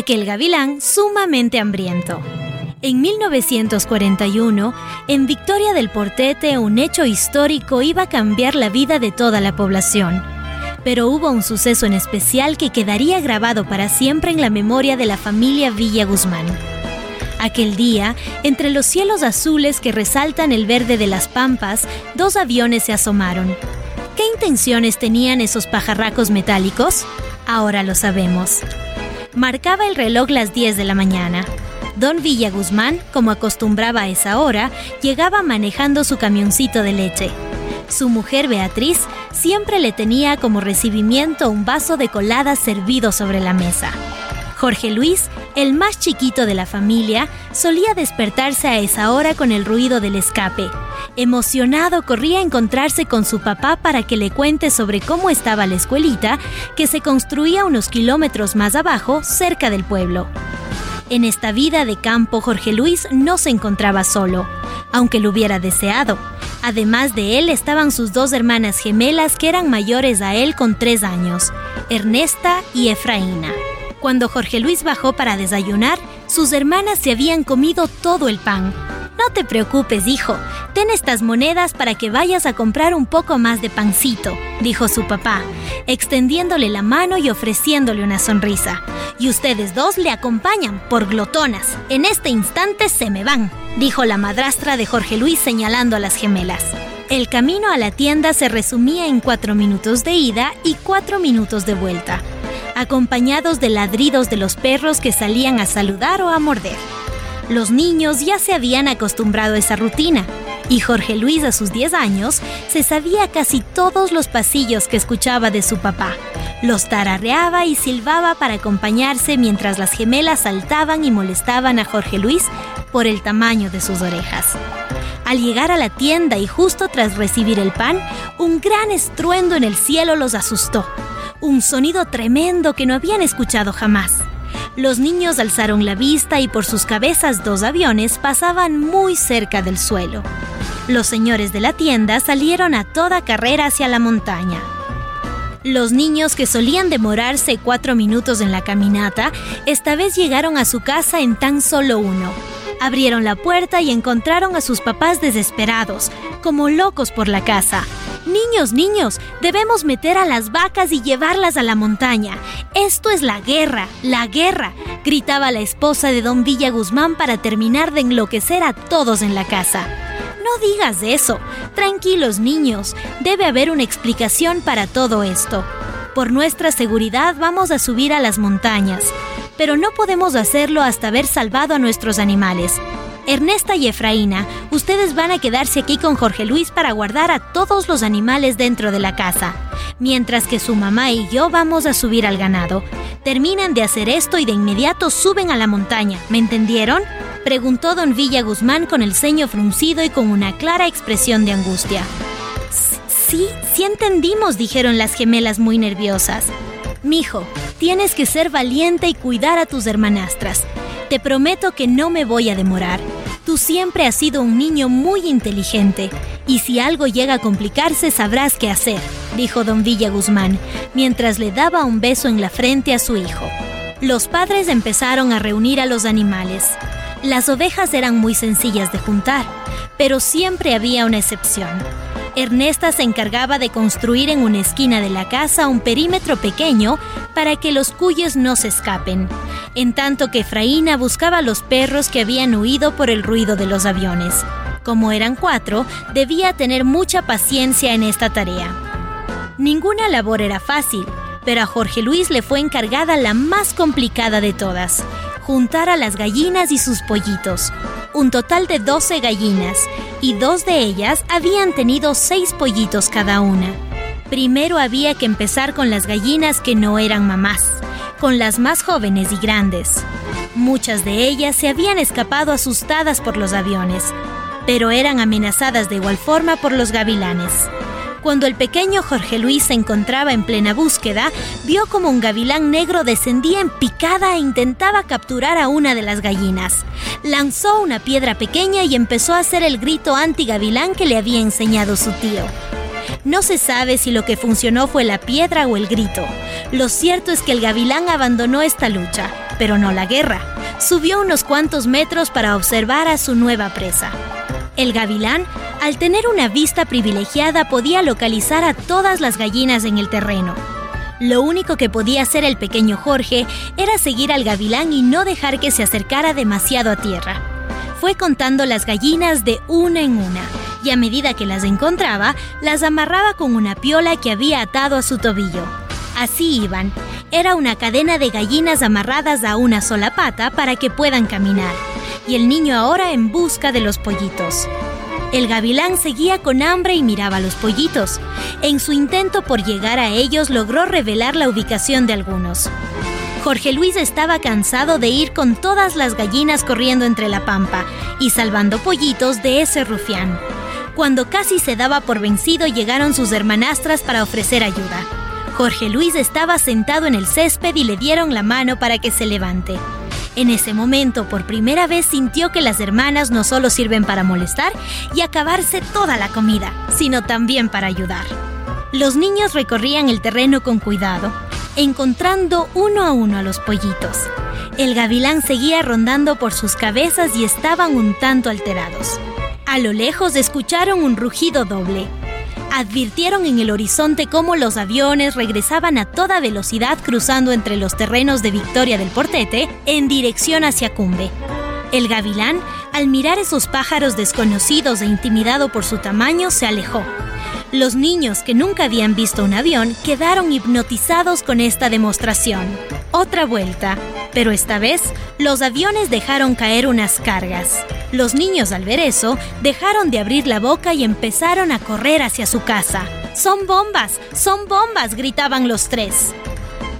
aquel gavilán sumamente hambriento. En 1941, en Victoria del Portete, un hecho histórico iba a cambiar la vida de toda la población. Pero hubo un suceso en especial que quedaría grabado para siempre en la memoria de la familia Villa Guzmán. Aquel día, entre los cielos azules que resaltan el verde de las pampas, dos aviones se asomaron. ¿Qué intenciones tenían esos pajarracos metálicos? Ahora lo sabemos. Marcaba el reloj las 10 de la mañana. Don Villa Guzmán, como acostumbraba a esa hora, llegaba manejando su camioncito de leche. Su mujer Beatriz siempre le tenía como recibimiento un vaso de colada servido sobre la mesa. Jorge Luis, el más chiquito de la familia, solía despertarse a esa hora con el ruido del escape. Emocionado corría a encontrarse con su papá para que le cuente sobre cómo estaba la escuelita que se construía unos kilómetros más abajo, cerca del pueblo. En esta vida de campo, Jorge Luis no se encontraba solo, aunque lo hubiera deseado. Además de él estaban sus dos hermanas gemelas que eran mayores a él con tres años, Ernesta y Efraína. Cuando Jorge Luis bajó para desayunar, sus hermanas se habían comido todo el pan. No te preocupes, hijo, ten estas monedas para que vayas a comprar un poco más de pancito, dijo su papá, extendiéndole la mano y ofreciéndole una sonrisa. Y ustedes dos le acompañan por glotonas. En este instante se me van, dijo la madrastra de Jorge Luis señalando a las gemelas. El camino a la tienda se resumía en cuatro minutos de ida y cuatro minutos de vuelta, acompañados de ladridos de los perros que salían a saludar o a morder. Los niños ya se habían acostumbrado a esa rutina y Jorge Luis a sus 10 años se sabía casi todos los pasillos que escuchaba de su papá. Los tarareaba y silbaba para acompañarse mientras las gemelas saltaban y molestaban a Jorge Luis por el tamaño de sus orejas. Al llegar a la tienda y justo tras recibir el pan, un gran estruendo en el cielo los asustó. Un sonido tremendo que no habían escuchado jamás. Los niños alzaron la vista y por sus cabezas dos aviones pasaban muy cerca del suelo. Los señores de la tienda salieron a toda carrera hacia la montaña. Los niños que solían demorarse cuatro minutos en la caminata, esta vez llegaron a su casa en tan solo uno. Abrieron la puerta y encontraron a sus papás desesperados, como locos por la casa. Niños, niños, debemos meter a las vacas y llevarlas a la montaña. Esto es la guerra, la guerra, gritaba la esposa de don Villa Guzmán para terminar de enloquecer a todos en la casa. No digas eso. Tranquilos niños, debe haber una explicación para todo esto. Por nuestra seguridad vamos a subir a las montañas, pero no podemos hacerlo hasta haber salvado a nuestros animales. Ernesta y Efraína, ustedes van a quedarse aquí con Jorge Luis para guardar a todos los animales dentro de la casa, mientras que su mamá y yo vamos a subir al ganado. Terminan de hacer esto y de inmediato suben a la montaña, ¿me entendieron? Preguntó don Villa Guzmán con el ceño fruncido y con una clara expresión de angustia. Sí, sí entendimos, dijeron las gemelas muy nerviosas. Mijo, tienes que ser valiente y cuidar a tus hermanastras. Te prometo que no me voy a demorar. Tú siempre has sido un niño muy inteligente y si algo llega a complicarse sabrás qué hacer, dijo don Villa Guzmán, mientras le daba un beso en la frente a su hijo. Los padres empezaron a reunir a los animales. Las ovejas eran muy sencillas de juntar, pero siempre había una excepción. Ernesta se encargaba de construir en una esquina de la casa un perímetro pequeño para que los cuyes no se escapen, en tanto que Efraína buscaba a los perros que habían huido por el ruido de los aviones. Como eran cuatro, debía tener mucha paciencia en esta tarea. Ninguna labor era fácil, pero a Jorge Luis le fue encargada la más complicada de todas, juntar a las gallinas y sus pollitos, un total de 12 gallinas, y dos de ellas habían tenido seis pollitos cada una. Primero había que empezar con las gallinas que no eran mamás, con las más jóvenes y grandes. Muchas de ellas se habían escapado asustadas por los aviones, pero eran amenazadas de igual forma por los gavilanes. Cuando el pequeño Jorge Luis se encontraba en plena búsqueda, vio como un gavilán negro descendía en picada e intentaba capturar a una de las gallinas. Lanzó una piedra pequeña y empezó a hacer el grito anti-gavilán que le había enseñado su tío. No se sabe si lo que funcionó fue la piedra o el grito. Lo cierto es que el gavilán abandonó esta lucha. pero no la guerra. Subió unos cuantos metros para observar a su nueva presa. El gavilán, al tener una vista privilegiada, podía localizar a todas las gallinas en el terreno. Lo único que podía hacer el pequeño Jorge era seguir al gavilán y no dejar que se acercara demasiado a tierra. Fue contando las gallinas de una en una, y a medida que las encontraba, las amarraba con una piola que había atado a su tobillo. Así iban. Era una cadena de gallinas amarradas a una sola pata para que puedan caminar. Y el niño ahora en busca de los pollitos. El gavilán seguía con hambre y miraba los pollitos. En su intento por llegar a ellos logró revelar la ubicación de algunos. Jorge Luis estaba cansado de ir con todas las gallinas corriendo entre la pampa y salvando pollitos de ese rufián. Cuando casi se daba por vencido llegaron sus hermanastras para ofrecer ayuda. Jorge Luis estaba sentado en el césped y le dieron la mano para que se levante. En ese momento, por primera vez sintió que las hermanas no solo sirven para molestar y acabarse toda la comida, sino también para ayudar. Los niños recorrían el terreno con cuidado, encontrando uno a uno a los pollitos. El gavilán seguía rondando por sus cabezas y estaban un tanto alterados. A lo lejos escucharon un rugido doble advirtieron en el horizonte cómo los aviones regresaban a toda velocidad cruzando entre los terrenos de Victoria del Portete en dirección hacia Cumbe. El gavilán, al mirar esos pájaros desconocidos e intimidado por su tamaño, se alejó. Los niños que nunca habían visto un avión quedaron hipnotizados con esta demostración. Otra vuelta, pero esta vez los aviones dejaron caer unas cargas. Los niños al ver eso dejaron de abrir la boca y empezaron a correr hacia su casa. ¡Son bombas! ¡Son bombas! gritaban los tres.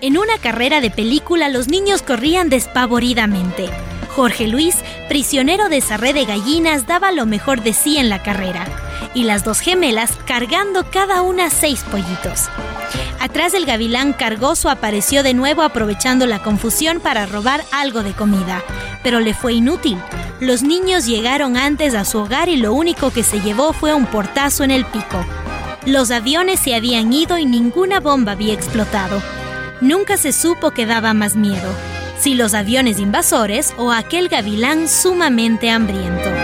En una carrera de película los niños corrían despavoridamente. Jorge Luis, prisionero de esa red de gallinas, daba lo mejor de sí en la carrera. Y las dos gemelas cargando cada una seis pollitos. Atrás del gavilán cargoso apareció de nuevo aprovechando la confusión para robar algo de comida, pero le fue inútil. Los niños llegaron antes a su hogar y lo único que se llevó fue un portazo en el pico. Los aviones se habían ido y ninguna bomba había explotado. Nunca se supo que daba más miedo, si los aviones invasores o aquel gavilán sumamente hambriento.